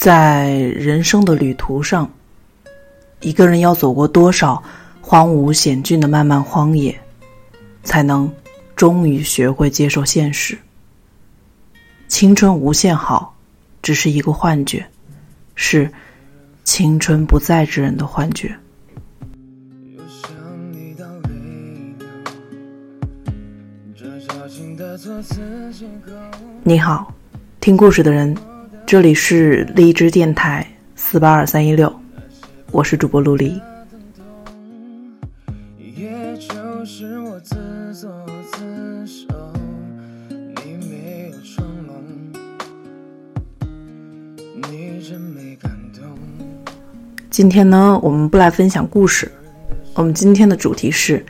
在人生的旅途上，一个人要走过多少荒芜险峻的漫漫荒野，才能终于学会接受现实？青春无限好，只是一个幻觉，是青春不在之人的幻觉。你好，听故事的人。这里是荔枝电台四八二三一六，我是主播陆离。今天呢，我们不来分享故事，我们今天的主题是：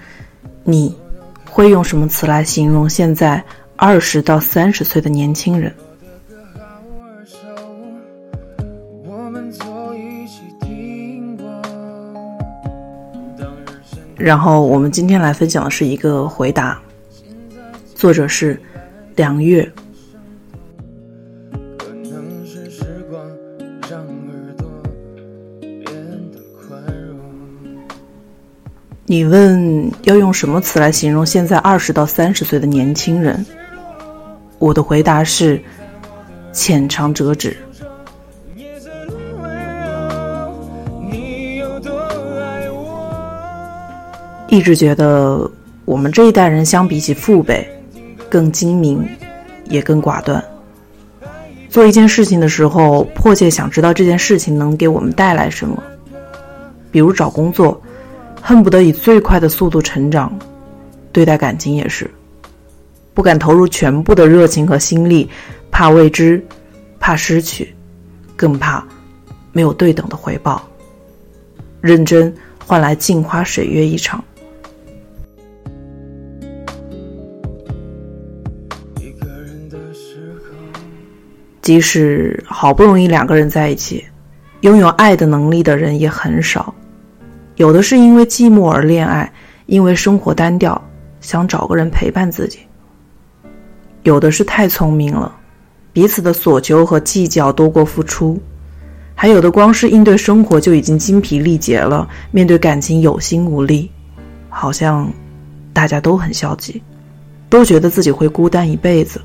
你会用什么词来形容现在二十到三十岁的年轻人？然后我们今天来分享的是一个回答，作者是梁月。你问要用什么词来形容现在二十到三十岁的年轻人？我的回答是浅尝辄止。一直觉得我们这一代人相比起父辈，更精明，也更寡断。做一件事情的时候，迫切想知道这件事情能给我们带来什么。比如找工作，恨不得以最快的速度成长；对待感情也是，不敢投入全部的热情和心力，怕未知，怕失去，更怕没有对等的回报。认真换来镜花水月一场。即使好不容易两个人在一起，拥有爱的能力的人也很少。有的是因为寂寞而恋爱，因为生活单调，想找个人陪伴自己；有的是太聪明了，彼此的所求和计较多过付出；还有的光是应对生活就已经精疲力竭了，面对感情有心无力，好像大家都很消极，都觉得自己会孤单一辈子。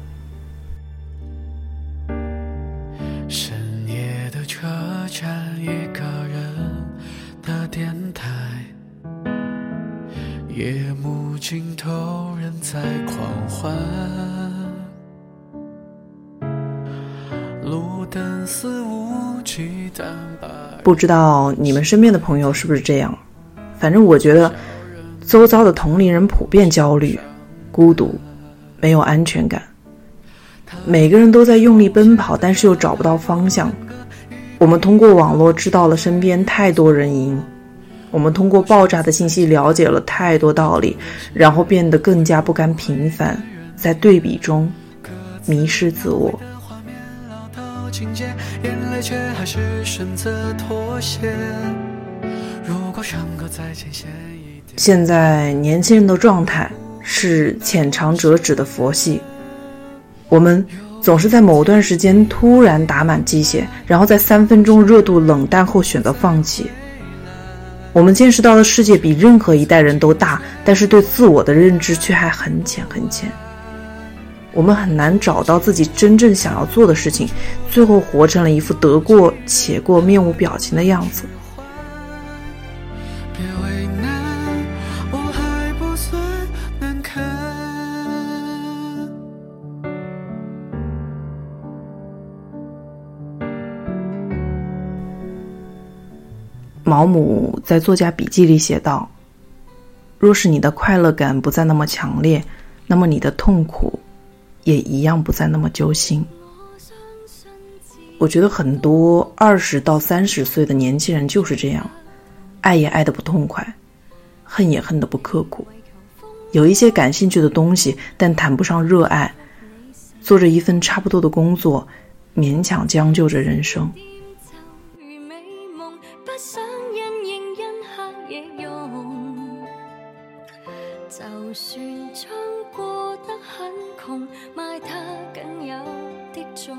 不知道你们身边的朋友是不是这样？反正我觉得，周遭的同龄人普遍焦虑、孤独、没有安全感。每个人都在用力奔跑，但是又找不到方向。我们通过网络知道了身边太多人赢，我们通过爆炸的信息了解了太多道理，然后变得更加不甘平凡，在对比中迷失自我。现在年轻人的状态是浅尝辄止的佛系，我们。总是在某段时间突然打满鸡血，然后在三分钟热度冷淡后选择放弃。我们见识到的世界比任何一代人都大，但是对自我的认知却还很浅很浅。我们很难找到自己真正想要做的事情，最后活成了一副得过且过、面无表情的样子。毛姆在作家笔记里写道：“若是你的快乐感不再那么强烈，那么你的痛苦也一样不再那么揪心。”我觉得很多二十到三十岁的年轻人就是这样，爱也爱得不痛快，恨也恨得不刻苦，有一些感兴趣的东西，但谈不上热爱，做着一份差不多的工作，勉强将就着人生。就算唱过得很穷，埋他更有的做。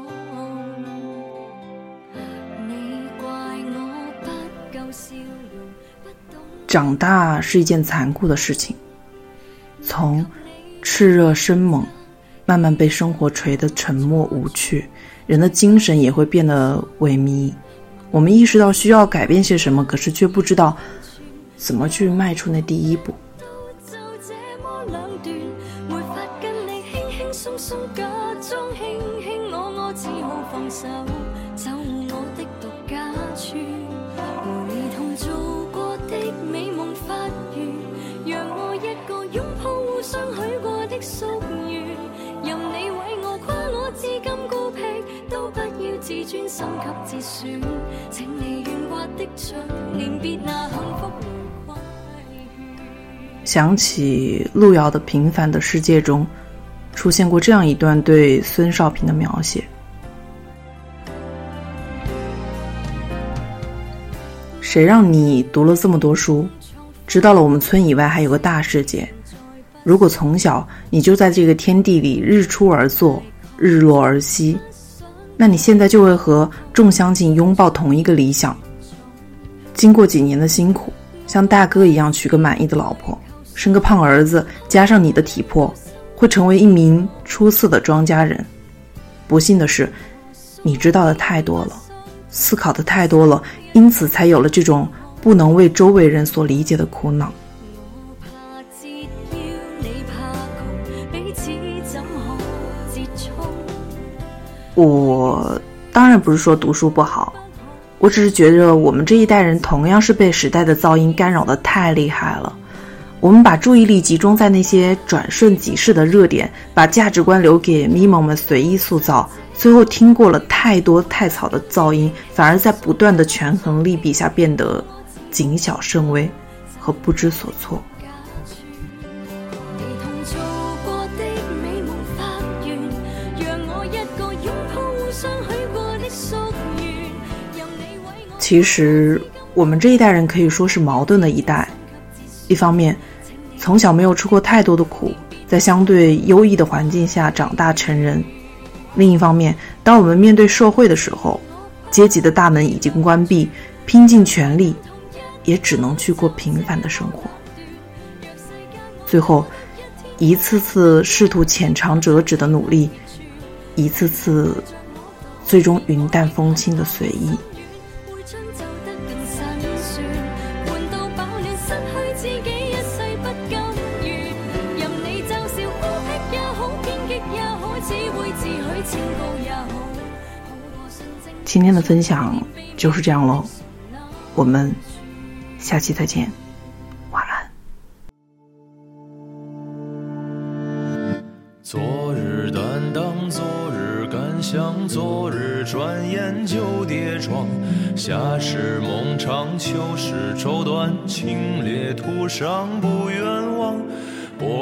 你怪我不够笑，长大是一件残酷的事情。从炽热生猛，慢慢被生活锤得沉默无趣，人的精神也会变得萎靡。我们意识到需要改变些什么，可是却不知道怎么去迈出那第一步。想起路遥的《平凡的世界》中，出现过这样一段对孙少平的描写：谁让你读了这么多书，知道了我们村以外还有个大世界？如果从小你就在这个天地里日出而作，日落而息。那你现在就会和众乡亲拥抱同一个理想。经过几年的辛苦，像大哥一样娶个满意的老婆，生个胖儿子，加上你的体魄，会成为一名出色的庄稼人。不幸的是，你知道的太多了，思考的太多了，因此才有了这种不能为周围人所理解的苦恼。我当然不是说读书不好，我只是觉得我们这一代人同样是被时代的噪音干扰的太厉害了。我们把注意力集中在那些转瞬即逝的热点，把价值观留给咪蒙们随意塑造，最后听过了太多太吵的噪音，反而在不断的权衡利弊下变得谨小慎微和不知所措。其实，我们这一代人可以说是矛盾的一代。一方面，从小没有吃过太多的苦，在相对优异的环境下长大成人；另一方面，当我们面对社会的时候，阶级的大门已经关闭，拼尽全力，也只能去过平凡的生活。最后，一次次试图浅尝辄止的努力，一次次，最终云淡风轻的随意。今天的分享就是这样喽，我们下期再见，晚安。昨日担当，昨日感想，昨日转眼就跌撞。夏时梦长，秋时愁短，清冽途上不远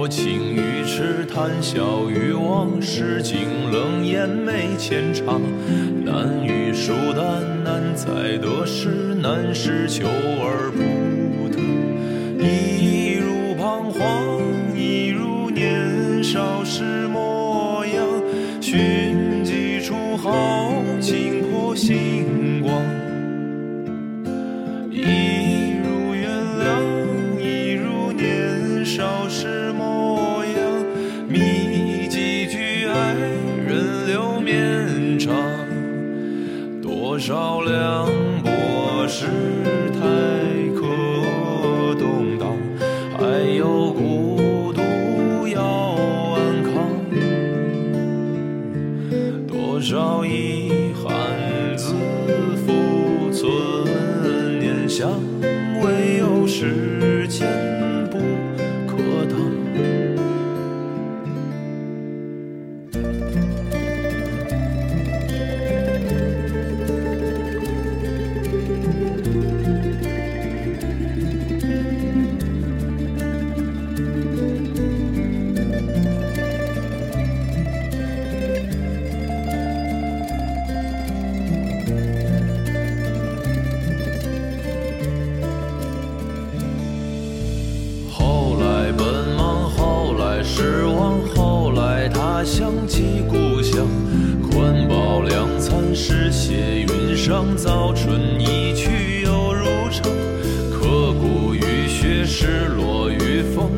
情于痴，谈笑于往，世经冷眼没浅尝。难遇疏淡，难在得失，难是求而不得。一如彷徨，一如年少时模样。寻几处好，惊破星光。一如原谅，一如年少时照亮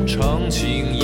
长情。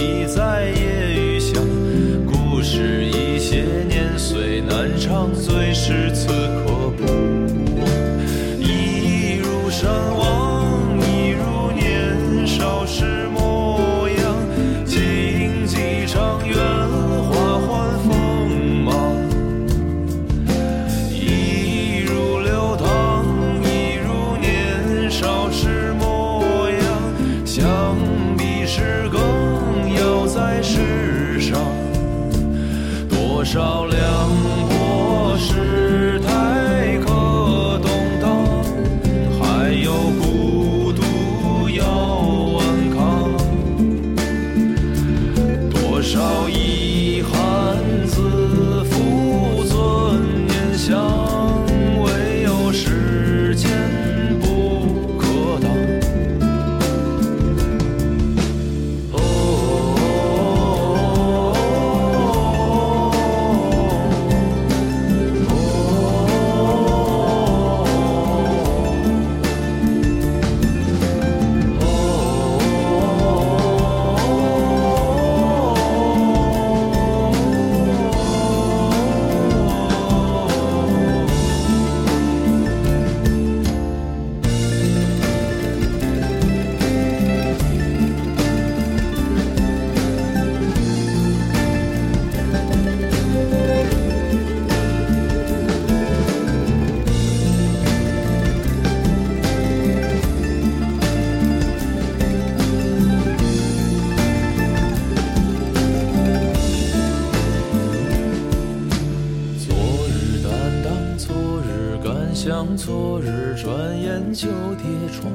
又跌撞。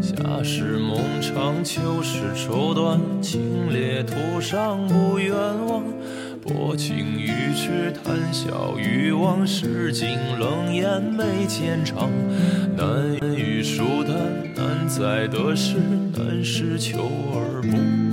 夏时梦长，秋时愁短，清冽途上不远望。薄情于痴，谈笑于往事，尽冷眼眉间长。难遇舒坦，难在得失，难是求而不。